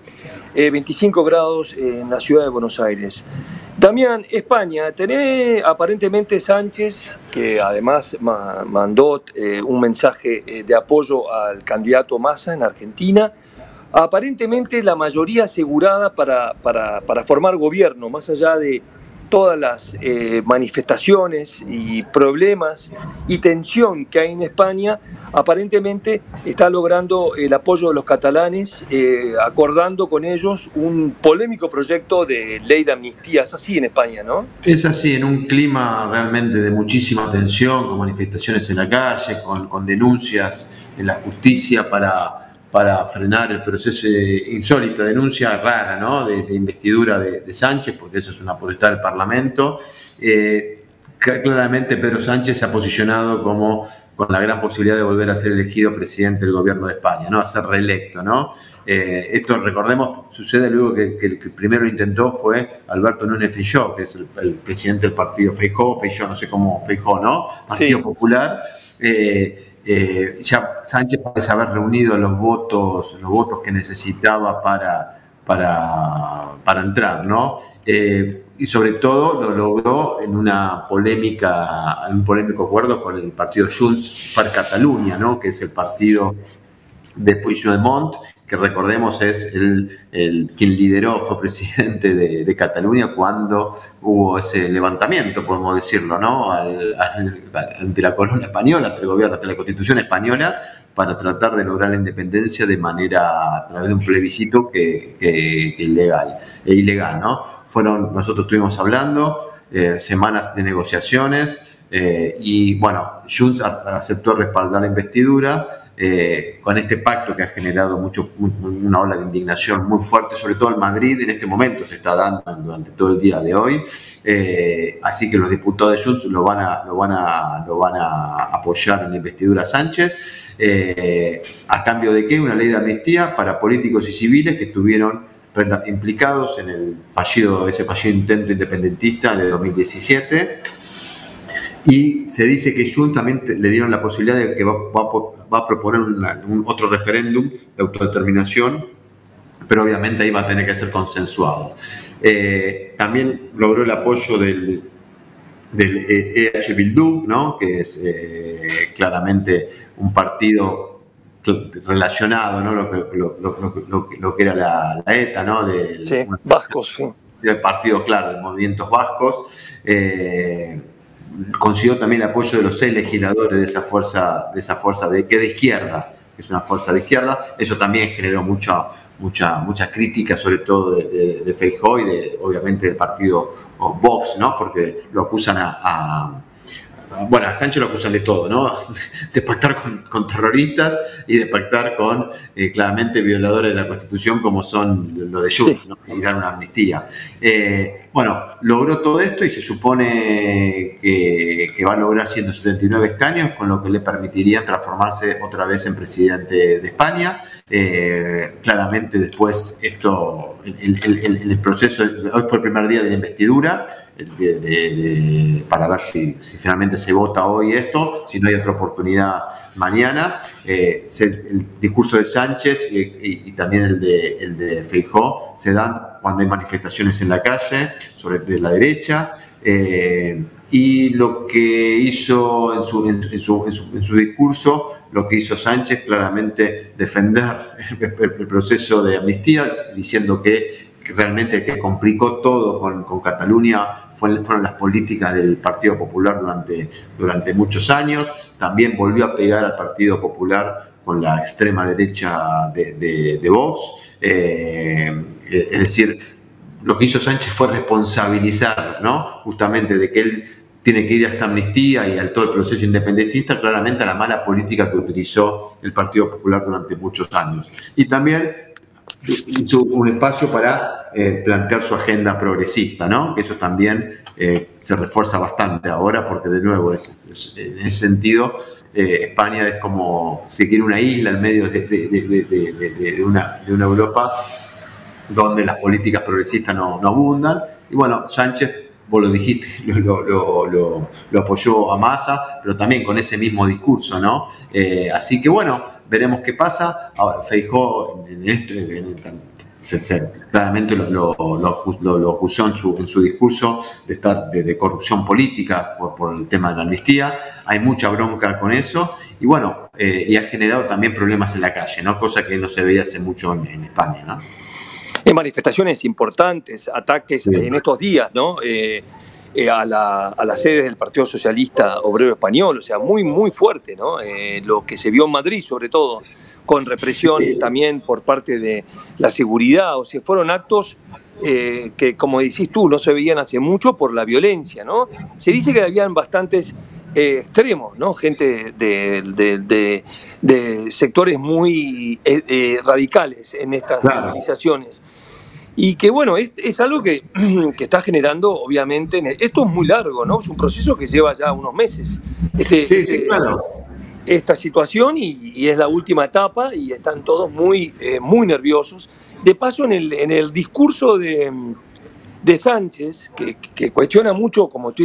25 eh, grados en la ciudad de Buenos Aires. Damián, España, tenés aparentemente Sánchez, que además mandó eh, un mensaje eh, de apoyo al candidato Massa en Argentina, aparentemente la mayoría asegurada para, para, para formar gobierno, más allá de todas las eh, manifestaciones y problemas y tensión que hay en España, aparentemente está logrando el apoyo de los catalanes, eh, acordando con ellos un polémico proyecto de ley de amnistía. Es así en España, ¿no? Es así, en un clima realmente de muchísima tensión, con manifestaciones en la calle, con, con denuncias en la justicia para para frenar el proceso de insólita denuncia rara ¿no? de, investidura de, Sánchez, porque eso es una potestad del Parlamento. Eh, claramente Pedro Sánchez se ha posicionado como con la gran posibilidad de volver a ser elegido presidente del gobierno de España, ¿no? a ser reelecto. ¿no? Eh, esto, recordemos, sucede luego que, el que primero intentó fue Alberto Núñez Feijóo, que es el, presidente del partido Feijóo, Feijóo, no sé cómo, Feijóo, ¿no? Partido Popular. Eh, eh, ya Sánchez parece haber reunido los votos, los votos que necesitaba para, para, para entrar, ¿no? Eh, y sobre todo lo logró en una polémica, en un polémico acuerdo con el partido Junts per Catalunya, ¿no? Que es el partido de Puigdemont, que recordemos es el, el, quien lideró, fue presidente de, Cataluña cuando hubo ese levantamiento, podemos decirlo, ¿no? ante la corona española, ante el gobierno, ante la constitución española, para tratar de lograr la independencia de manera a través de un plebiscito que, que, ilegal, e ilegal, ¿no? Fueron, nosotros estuvimos hablando, eh, semanas de negociaciones eh, y bueno, Junts aceptó respaldar la investidura eh, con este pacto que ha generado mucho, una ola de indignación muy fuerte, sobre todo en Madrid, en este momento se está dando durante todo el día de hoy. Eh, así que los diputados de Junts lo van a, lo van a, lo van a apoyar en la investidura Sánchez. Eh, ¿A cambio de qué? Una ley de amnistía para políticos y civiles que estuvieron implicados en el fallido, ese fallido intento independentista de 2017 y se dice que Jun también le dieron la posibilidad de que va, a proponer un otro referéndum de autodeterminación, pero obviamente ahí va a tener que ser consensuado. Eh, también logró el apoyo del, del EH Bildu, ¿no? que es eh, claramente un partido relacionado, ¿no? lo, que, lo, que era la, ETA, ¿no? Del, sí, vascos, sí. Del partido, claro, de movimientos vascos. Eh, consiguió también el apoyo de los seis legisladores de esa fuerza, de esa fuerza de que de izquierda, que es una fuerza de izquierda. Eso también generó mucha, mucha, mucha crítica, sobre todo de, de, de y de, obviamente del partido Vox, ¿no? Porque lo acusan a bueno, a Sánchez lo acusan de todo, ¿no? De pactar con, terroristas y de pactar con eh, claramente violadores de la Constitución como son lo de Junts, ¿no? y dar una amnistía. Eh, bueno, logró todo esto y se supone que, va a lograr 179 escaños, con lo que le permitiría transformarse otra vez en presidente de España. Eh, claramente después esto, en el proceso, hoy fue el primer día de la investidura, para ver si, finalmente se vota hoy esto, si no hay otra oportunidad mañana. Eh, el discurso de Sánchez y, también el de, el de Feijó se dan cuando hay manifestaciones en la calle sobre de la derecha. Eh, y lo que hizo en su, en, su, en, su, discurso, lo que hizo Sánchez, claramente defender el, proceso de amnistía, diciendo que, realmente el que complicó todo con, con Cataluña fueron las políticas del Partido Popular durante, durante muchos años. También volvió a pegar al Partido Popular con la extrema derecha de, de, Vox. Eh, es decir, lo que hizo Sánchez fue responsabilizar, ¿no? Justamente de que él tiene que ir a esta amnistía y al todo el proceso independentista, claramente a la mala política que utilizó el Partido Popular durante muchos años. Y también hizo un espacio para eh, plantear su agenda progresista, ¿no? Eso también eh, se refuerza bastante ahora, porque de nuevo, en ese sentido, eh, España es como seguir una isla en medio de, una, Europa donde las políticas progresistas no abundan. Y bueno, Sánchez vos lo dijiste, lo, lo, lo, apoyó a Massa, pero también con ese mismo discurso, ¿no? Eh, así que bueno, veremos qué pasa. Ahora, Feijó en esto, claramente lo, acusó en su, discurso de, estar, de, corrupción política por, por, el tema de la amnistía. Hay mucha bronca con eso. Y bueno, eh, y ha generado también problemas en la calle, ¿no? Cosa que no se veía hace mucho en, en España, ¿no? En manifestaciones importantes, ataques en estos días, ¿no? Eh, eh, a, la, a las sedes del Partido Socialista Obrero Español, o sea, muy, muy fuerte, ¿no? Eh, lo que se vio en Madrid, sobre todo, con represión también por parte de la seguridad, o sea, fueron actos que, como decís tú, no se veían hace mucho por la violencia, ¿no? Se dice que habían bastantes eh, extremos, ¿no? Gente de, sectores muy eh, eh, radicales en estas movilizaciones. Y que bueno, es, algo que, está generando, obviamente, esto es muy largo, ¿no? Es un proceso que lleva ya unos meses. Este, sí, sí, claro. Esta situación y, es la última etapa y están todos muy, muy nerviosos. De paso, en el, en el discurso de, de Sánchez, que, cuestiona mucho, como tú,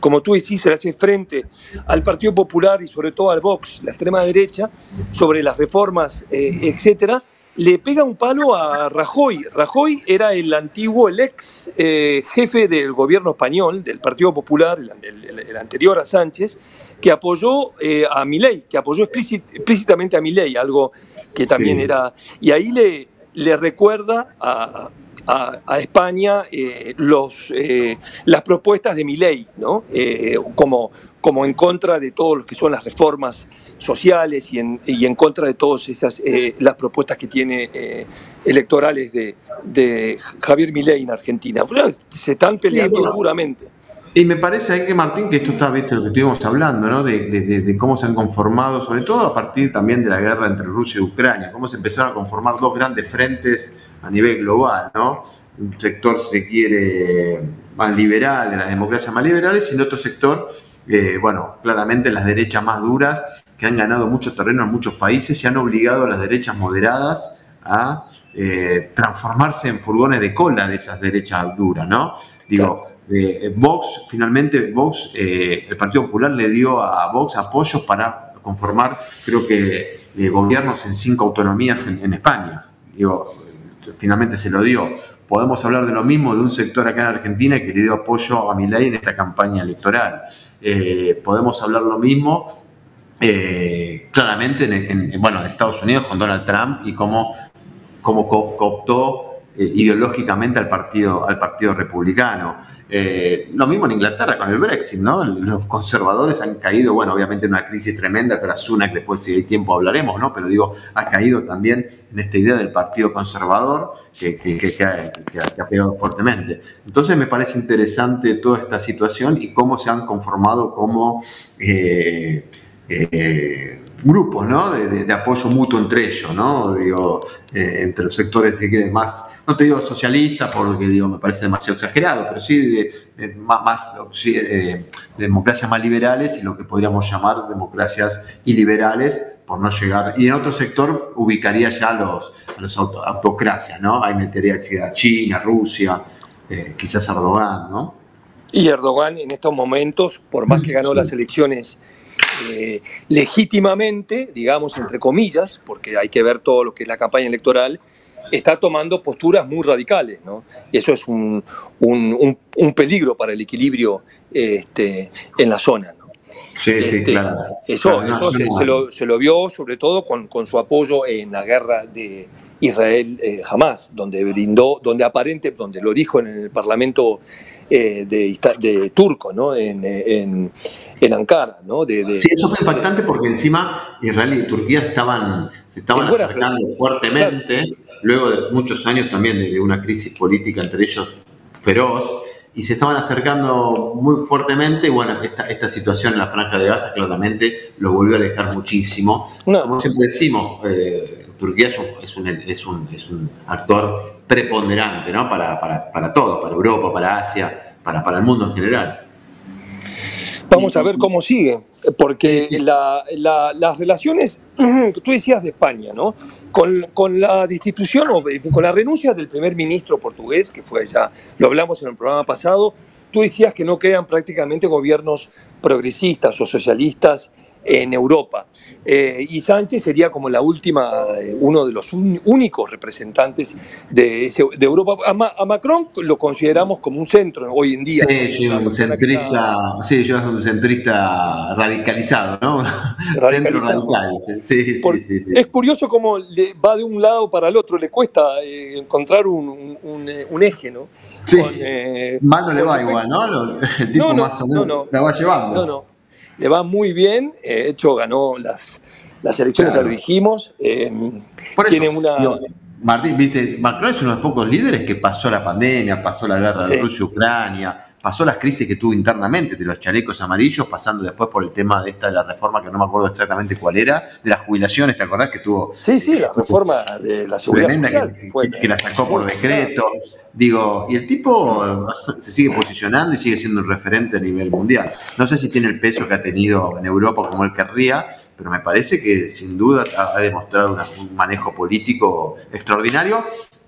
como tú decís, se hace frente al Partido Popular y sobre todo al Vox, la extrema derecha, sobre las reformas, eh, etcétera, le pega un palo a Rajoy. Rajoy era el antiguo, el ex eh, jefe del gobierno español, del Partido Popular, el, anterior a Sánchez, que apoyó eh, a Milei, que apoyó explícitamente a Milei, algo que también era... Y ahí le, le recuerda a, a, España eh, los, eh, las propuestas de mi ley, ¿no? Eh, como, como en contra de todo lo que son las reformas sociales y en, y en contra de todas esas las propuestas que tiene electorales de, de Javier Milei en Argentina. Se están peleando duramente. Y me parece que Martín, que esto está, visto lo que estuvimos hablando, ¿no? De, de, de, cómo se han conformado, sobre todo a partir también de la guerra entre Rusia y Ucrania, cómo se empezaron a conformar dos grandes frentes a nivel global, ¿no? Un sector se quiere más liberal, de las democracias más liberales, y el otro sector, eh, bueno, claramente las derechas más duras, que han ganado mucho terreno en muchos países y han obligado a las derechas moderadas a eh, transformarse en furgones de cola de esas derechas duras, ¿no? Digo, eh, Vox, finalmente Vox, el Partido Popular le dio a Vox apoyos para conformar, creo que, gobiernos en cinco autonomías en, en España. Digo, finalmente se lo dio. Podemos hablar de lo mismo de un sector acá en Argentina que le dio apoyo a mi ley en esta campaña electoral. Eh, podemos hablar lo mismo eh, claramente en, bueno, en Estados Unidos con Donald Trump y cómo, cómo cooptó eh, ideológicamente al partido, al partido republicano. Eh, lo mismo en Inglaterra con el Brexit, ¿no? Los conservadores han caído, bueno, obviamente en una crisis tremenda, pero a Sunak después si hay tiempo hablaremos, ¿no? Pero digo, ha caído también en esta idea del partido conservador que, ha, pegado fuertemente. Entonces me parece interesante toda esta situación y cómo se han conformado como eh, grupos, ¿no? De, apoyo mutuo entre ellos, ¿no? Digo, entre los sectores, si quieren, más no te digo socialista porque digo, me parece demasiado exagerado, pero sí de, más, democracias más liberales y lo que podríamos llamar democracias iliberales, por no llegar. Y en otro sector ubicaría ya los, los autocracias, ¿no? Ahí metería a China, Rusia, eh, quizás Erdogan, ¿no? Y Erdogan en estos momentos, por más que ganó las elecciones eh, legítimamente, digamos, entre comillas, porque hay que ver todo lo que es la campaña electoral, está tomando posturas muy radicales, ¿no? Y eso es un, peligro para el equilibrio este, en la zona, ¿no? Sí, sí, este, claro. Eso, eso se, lo, vio sobre todo con, su apoyo en la guerra de Israel eh, jamás, donde brindó, donde aparente, donde lo dijo en el Parlamento eh, de, turco, ¿no? En, en, Ankara, ¿no? sí, eso fue impactante porque encima Israel y Turquía estaban, se estaban acercando fuertemente luego de muchos años también de, una crisis política entre ellos feroz, y se estaban acercando muy fuertemente. Y bueno, esta, esta situación en la Franja de Gaza claramente lo volvió a alejar muchísimo. Como siempre decimos, eh, Turquía es un, es, un, es un, actor preponderante ¿no? para, para, para todo, para Europa, para Asia, para, para el mundo en general. Vamos a ver cómo sigue, porque las relaciones, tú decías de España, ¿no? Con, la destitución o con la renuncia del primer ministro portugués, que fue ya, lo hablamos en el programa pasado, tú decías que no quedan prácticamente gobiernos progresistas o socialistas en Europa. Eh, y Sánchez sería como la última, eh, uno de los únicos representantes de, Europa. A, Macron lo consideramos como un centro hoy en día. Sí, sí un centrista, sí, yo soy un centrista radicalizado, ¿no? Centro radical. Sí, sí, sí, Es curioso cómo le va de un lado para el otro, le cuesta eh, encontrar un, un, eje, ¿no? Sí, más no le va igual, ¿no? El tipo más o menos la va llevando. No, no le va muy bien, eh, de hecho ganó las, las elecciones, ya lo dijimos. Eh, tiene una... Martín, viste, Macron es uno de los pocos líderes que pasó la pandemia, pasó la guerra de Rusia-Ucrania, pasó las crisis que tuvo internamente de los chalecos amarillos, pasando después por el tema de esta de la reforma que no me acuerdo exactamente cuál era, de las jubilaciones, ¿te acordás que tuvo? Sí, sí, la reforma de la seguridad social, que, la sacó por decreto. Digo, y el tipo se sigue posicionando y sigue siendo un referente a nivel mundial. No sé si tiene el peso que ha tenido en Europa como él querría, pero me parece que sin duda ha demostrado un manejo político extraordinario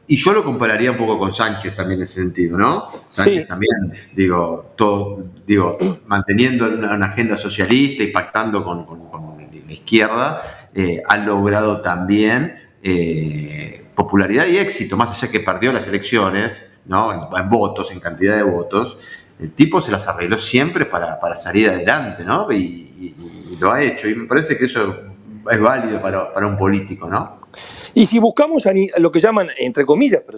y yo lo compararía un poco con Sánchez también en ese sentido, ¿no? Sánchez también, digo, todo, digo, manteniendo una, agenda socialista y pactando con, la izquierda, eh, ha logrado también eh, popularidad y éxito, más allá que perdió las elecciones, ¿no? En, votos, en cantidad de votos. El tipo se las arregló siempre para, salir adelante, ¿no? Y, lo ha hecho. Y me parece que eso es válido para, para un político, ¿no? Y si buscamos lo que llaman, entre comillas, pero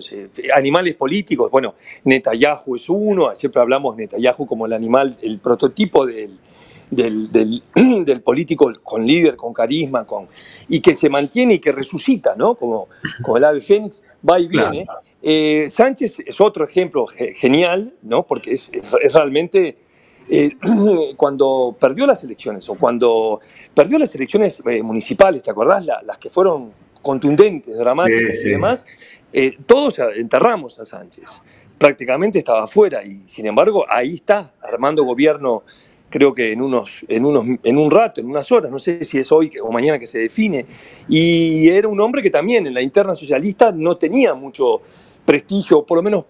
animales políticos, bueno, Netanyahu es uno, siempre hablamos de Netanyahu como el animal, el prototipo del, del, político con líder, con carisma, con, y que se mantiene y que resucita, ¿no? Como, como el ave fénix, va y viene. Eh, Sánchez es otro ejemplo genial, ¿no? Porque es, realmente... Eh, cuando perdió las elecciones o cuando perdió las elecciones eh, municipales, ¿te acordás? las que fueron contundentes, dramáticas y demás, todos enterramos a Sánchez. Prácticamente estaba afuera y sin embargo ahí está, armando gobierno creo que en, unos, en, unos, en un rato, en unas horas, no sé si es hoy o mañana que se define. Y era un hombre que también en la interna socialista no tenía mucho prestigio, por lo menos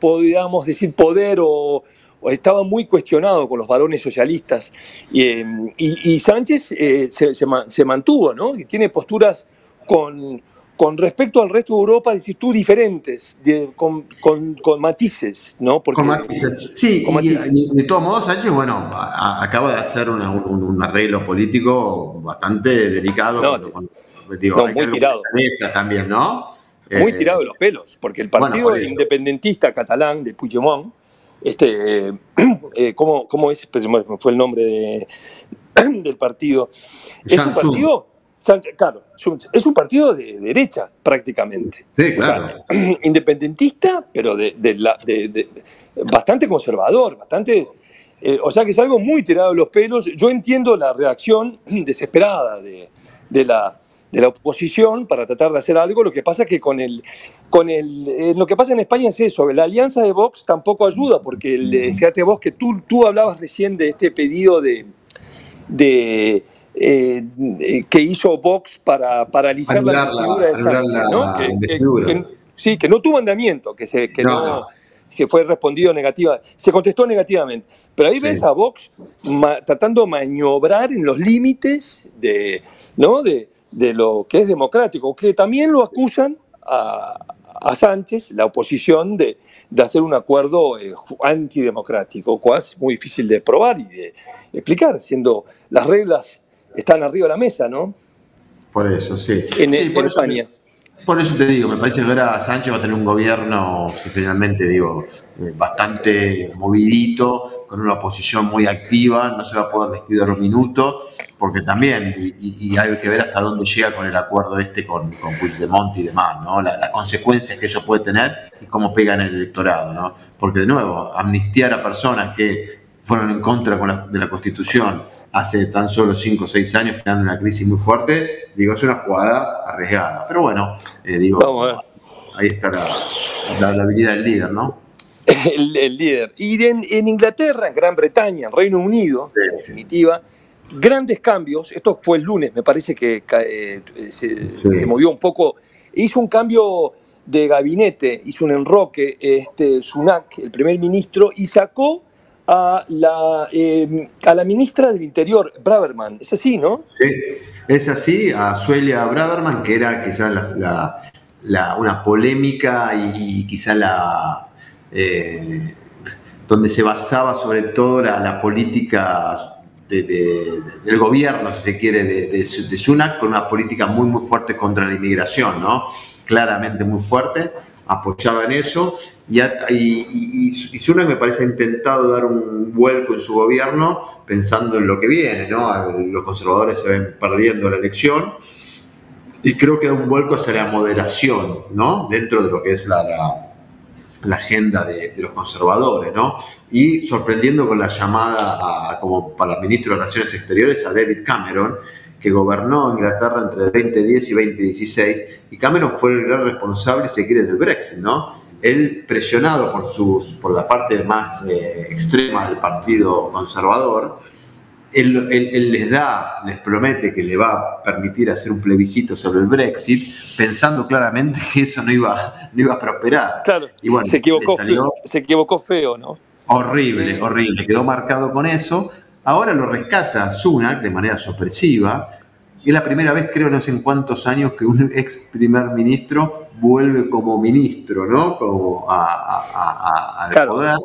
podríamos decir poder o, estaba muy cuestionado con los varones socialistas. y, y, Sánchez eh, se, mantuvo, ¿no? tiene posturas con con respecto al resto de Europa, decís tú, diferentes, con, matices, ¿no? Porque, con matices. Sí, y, de todos modos, Sánchez, bueno, acaba de hacer un, arreglo político bastante delicado. muy tirado. también, ¿no? Muy eh, tirado de los pelos, porque el partido independentista catalán de Puigdemont, este, eh, ¿cómo, ¿cómo, es? Fue el nombre del partido. Es un partido Claro, es un partido de derecha prácticamente. Sí, claro. independentista, pero de, bastante conservador, bastante... Eh, o sea que es algo muy tirado de los pelos. Yo entiendo la reacción desesperada de, la, de la oposición para tratar de hacer algo. Lo que pasa es que con el, con el, eh, lo que pasa en España es eso. La alianza de Vox tampoco ayuda, porque el, fíjate vos que tú, tú hablabas recién de este pedido de, de eh, que hizo Vox para paralizar la investidura de Sánchez, ¿no? Que, sí, que no tuvo andamiento, que, se, que, no, que fue respondido negativa, se contestó negativamente. Pero ahí ves a Vox tratando de maniobrar en los límites de, ¿no? de, de lo que es democrático, que también lo acusan a, a Sánchez, la oposición, de, de hacer un acuerdo eh, antidemocrático, cual es muy difícil de probar y de explicar, siendo las reglas están arriba de la mesa, ¿no? Por eso, sí. En, España. por eso te digo, me parece que ahora Sánchez va a tener un gobierno, finalmente digo, eh, bastante movidito, con una oposición muy activa, no se va a poder descuidar un minuto, porque también, y, hay que ver hasta dónde llega con el acuerdo este con, con Puigdemont y demás, ¿no? las consecuencias que eso puede tener y cómo pega en el electorado, ¿no? Porque de nuevo, amnistiar a personas que fueron en contra de la Constitución, hace tan solo 5 o 6 años generando una crisis muy fuerte, digo, es una jugada arriesgada. Pero bueno, eh, digo, ahí está la, habilidad del líder, ¿no? El, líder. Y en, Inglaterra, en Gran Bretaña, en Reino Unido, en definitiva, grandes cambios. Esto fue el lunes, me parece que eh, se, movió un poco. Hizo un cambio de gabinete, hizo un enroque, este, Sunak, el primer ministro, y sacó a la, em, a la ministra del Interior, Braverman. Es así, ¿no? Sí, es así, a Suelia Braverman, que era quizás la, una polémica y, quizás la... Eh, donde se basaba sobre todo la, política del gobierno, si se quiere, de, de, Sunak, con una política muy, muy fuerte contra la inmigración, ¿no? Claramente muy fuerte, apoyada en eso. Y, y, me parece ha intentado dar un vuelco en su gobierno pensando en lo que viene, ¿no? Los conservadores se ven perdiendo la elección y creo que da un vuelco hacia la moderación, ¿no? Dentro de lo que es la, la, agenda de, los conservadores, ¿no? Y sorprendiendo con la llamada como para ministro de Relaciones Exteriores a David Cameron, que gobernó Inglaterra entre 2010 y 2016, y Cameron fue el gran responsable, si quiere, del Brexit, ¿no? él presionado por, sus, por la parte más eh, extrema del Partido Conservador, él, les da, les promete que le va a permitir hacer un plebiscito sobre el Brexit, pensando claramente que eso no iba, no iba a prosperar. Claro, y bueno, se, equivocó, se equivocó feo, ¿no? Horrible, horrible, quedó marcado con eso. Ahora lo rescata Sunak de manera sorpresiva es la primera vez, creo, no sé en cuántos años, que un ex primer ministro vuelve como ministro, ¿no? Como al poder.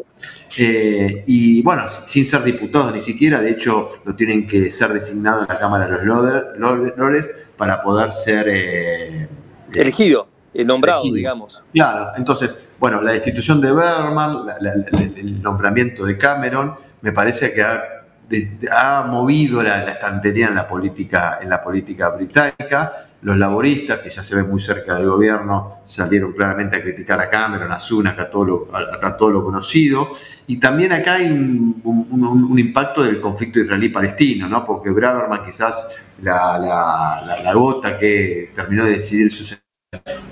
Eh, y bueno, sin ser diputado ni siquiera, de hecho, lo tienen que ser designado en la Cámara de los Lores para poder ser. Eh, elegido, nombrado, digamos. Claro, entonces, bueno, la destitución de Berman, el nombramiento de Cameron, me parece que ha ha movido la, estantería en la política en la política británica. Los laboristas, que ya se ven muy cerca del gobierno, salieron claramente a criticar a Cameron, a Sunak, a todo lo, a, todo lo conocido. Y también acá hay un, impacto del conflicto israelí-palestino, ¿no? porque Braverman quizás la, la, gota que terminó de decidir su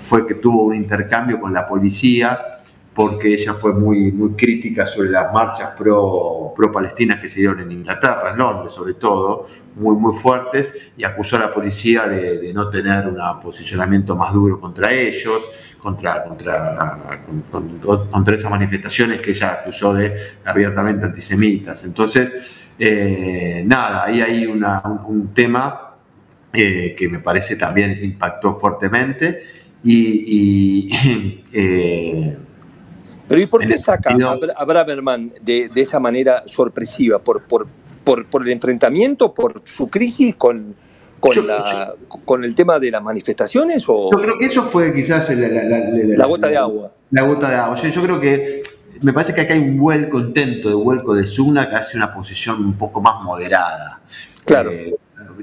fue que tuvo un intercambio con la policía porque ella fue muy, muy crítica sobre las marchas pro, pro palestinas que se dieron en Inglaterra, en Londres sobre todo, muy, muy fuertes, y acusó a la policía de, no tener un posicionamiento más duro contra ellos, contra, contra, contra esas manifestaciones que ella acusó de abiertamente antisemitas. Entonces, eh, nada, ahí hay un, tema eh, que me parece también impactó fuertemente y, eh, pero ¿y por qué saca a Braverman de, esa manera sorpresiva? ¿Por, por, por, el enfrentamiento, por su crisis con, con, la, con el tema de las manifestaciones? O? Yo creo que eso fue quizás la, gota de agua. La gota de agua. Yo, creo que me parece que acá hay un vuelco intento de vuelco de Zuna que hace una posición un poco más moderada. Claro. Eh,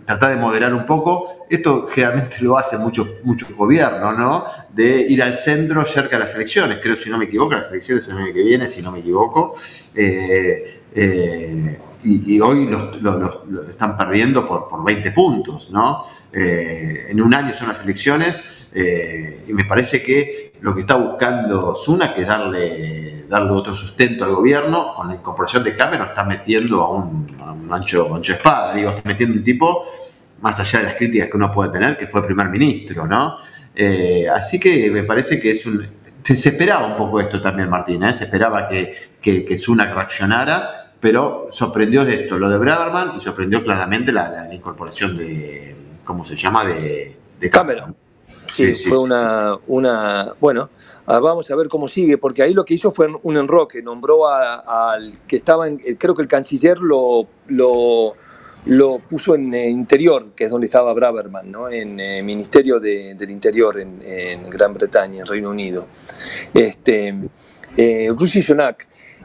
tratar de moderar un poco. Esto generalmente lo hacen muchos, muchos gobiernos, ¿no? De ir al centro cerca de las elecciones. Creo, si no me equivoco, las elecciones el año que viene, si no me equivoco. Eh, eh, y, hoy lo, están perdiendo por, por 20 puntos, ¿no? Eh, en un año son las elecciones y me parece que lo que está buscando Zuna, que es darle, darle otro sustento al gobierno, con la incorporación de Cameron, está metiendo a un, ancho, ancho espada, digo, está metiendo un tipo, más allá de las críticas que uno puede tener, que fue primer ministro, ¿no? Eh, así que me parece que es un... Se, esperaba un poco esto también, Martín, ¿eh? se esperaba que, que, que reaccionara, pero sorprendió esto, lo de Braverman, y sorprendió claramente la, incorporación de, ¿cómo se llama?, de Cameron. Sí, fue una, una, bueno, ah, vamos a ver cómo sigue, porque ahí lo que hizo fue un enroque, nombró al que estaba, en, creo que el canciller lo, lo, lo puso en interior, que es donde estaba Braverman, ¿no? en el eh, Ministerio del Interior en, en, Gran Bretaña, en Reino Unido. Este, eh, Rishi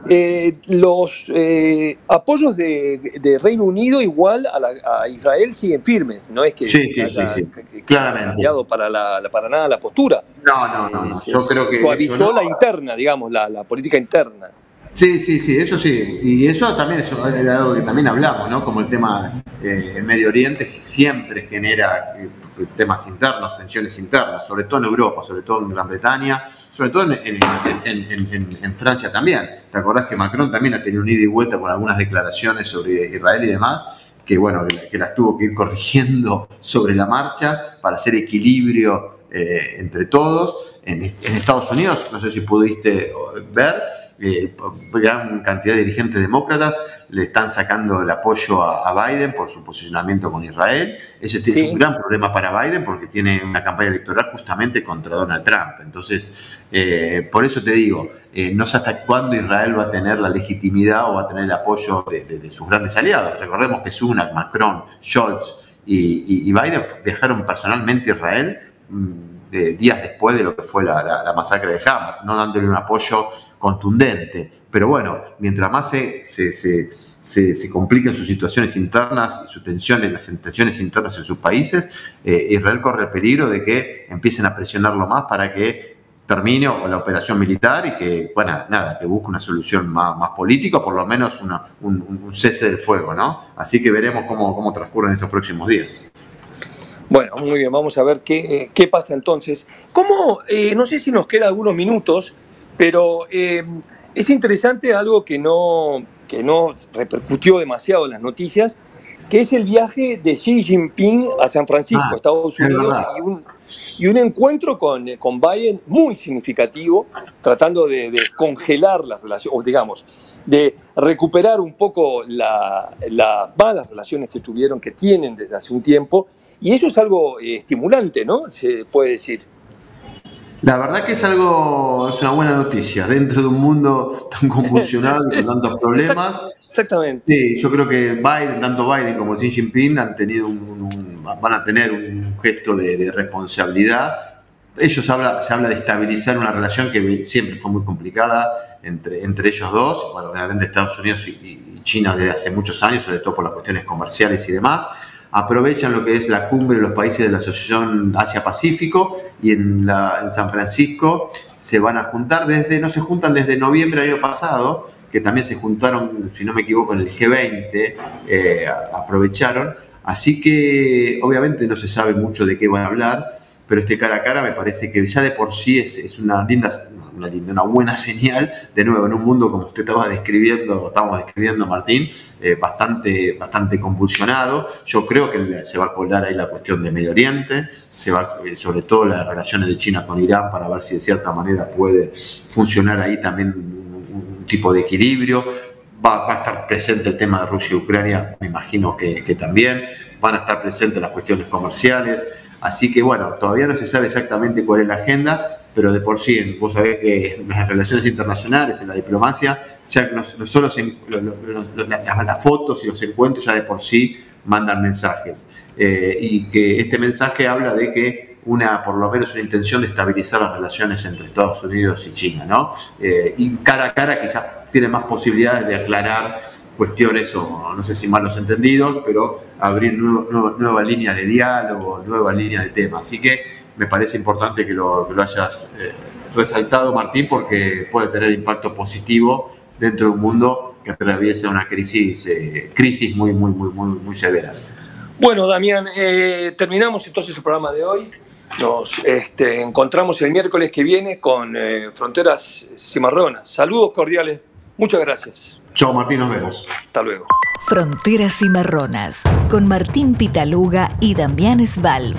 eh, los eh, apoyos de, Reino Unido igual a, Israel siguen firmes, no es que sí, sí, sí, cambiado para, la, para nada la postura. No, no, no, yo creo que suavizó la interna, digamos, la, política interna. Sí, sí, sí, eso sí. Y eso también es algo que también hablamos, ¿no? Como el tema eh, Medio Oriente siempre genera temas internos, tensiones internas, sobre todo en Europa, sobre todo en Gran Bretaña, sobre todo en, Francia también. ¿Te acordás que Macron también ha tenido un ida y vuelta con algunas declaraciones sobre Israel y demás? Que bueno, que, las tuvo que ir corrigiendo sobre la marcha para hacer equilibrio eh, entre todos. En, Estados Unidos, no sé si pudiste ver, eh, gran cantidad de dirigentes demócratas le están sacando el apoyo a, Biden por su posicionamiento con Israel. Ese es un gran problema para Biden porque tiene una campaña electoral justamente contra Donald Trump. Entonces, eh, por eso te digo, eh, no sé hasta cuándo Israel va a tener la legitimidad o va a tener el apoyo de, sus grandes aliados. Recordemos que Sunak, Macron, Scholz y, Biden viajaron personalmente a Israel días después de lo que fue la, masacre de Hamas, no dándole un apoyo contundente. Pero bueno, mientras más se, se, se, se, complican sus situaciones internas y sus tensiones, las tensiones internas en sus países, eh, Israel corre el peligro de que empiecen a presionarlo más para que termine la operación militar y que, bueno, nada, que busque una solución más, más política, por lo menos un, cese del fuego, ¿no? Así que veremos cómo, cómo transcurren estos próximos días. Bueno, muy bien, vamos a ver qué, qué pasa entonces. ¿Cómo, eh, no sé si nos queda algunos minutos, pero eh, es interesante algo que no, que no repercutió demasiado en las noticias, que es el viaje de Xi Jinping a San Francisco, ah, Estados Unidos, y un, encuentro con, con, Biden muy significativo, tratando de, congelar las relaciones, o digamos, de recuperar un poco las malas relaciones que tuvieron, que tienen desde hace un tiempo, y eso es algo eh, estimulante, ¿no? Se puede decir. La verdad que es algo, es una buena noticia, dentro de un mundo tan convulsionado y con tantos problemas. Exactamente. Sí, yo creo que Biden, tanto Biden como Xi Jinping han tenido un, van a tener un gesto de, responsabilidad ellos habla, se habla de estabilizar una relación que siempre fue muy complicada entre, entre ellos dos, bueno, obviamente Estados Unidos y, China desde hace muchos años, sobre todo por las cuestiones comerciales y demás. Aprovechan lo que es la cumbre de los países de la Asociación Asia-Pacífico y en, San Francisco se van a juntar desde, no se juntan desde noviembre del año pasado, que también se juntaron, si no me equivoco, en el G20, eh, aprovecharon. Así que obviamente no se sabe mucho de qué van a hablar, pero este cara a cara me parece que ya de por sí es, una linda, una buena señal, de nuevo, en un mundo como usted estaba describiendo, estábamos describiendo, Martín, eh, bastante, bastante convulsionado. Yo creo que se va a colar ahí la cuestión de Medio Oriente, se va, eh, sobre todo las relaciones de China con Irán, para ver si de cierta manera puede funcionar ahí también tipo de equilibrio. Va, a estar presente el tema de Rusia y Ucrania, me imagino que, también. Van a estar presentes las cuestiones comerciales. Así que bueno, todavía no se sabe exactamente cuál es la agenda, pero de por sí, vos sabés que en las relaciones internacionales, en la diplomacia, ya no, solo las, fotos y los encuentros ya de por sí mandan mensajes. Eh, y que este mensaje habla de que una, por lo menos una intención de estabilizar las relaciones entre Estados Unidos y China, ¿no? Eh, y cara a cara quizás tiene más posibilidades de aclarar cuestiones o no sé si malos entendidos, pero abrir nuevas líneas de diálogo, nuevas líneas de tema. Así que me parece importante que lo, lo hayas eh, resaltado, Martín, porque puede tener impacto positivo dentro de un mundo que atraviesa una crisis, eh, crisis muy, muy, muy, muy, muy severas. Bueno, Damián, terminamos entonces el programa de hoy. Nos este, encontramos el miércoles que viene con eh, Fronteras Cimarronas. Saludos cordiales. Muchas gracias. Chao Martín, nos vemos. Hasta luego. Fronteras Cimarronas con Martín Pitaluga y Damián Svalv.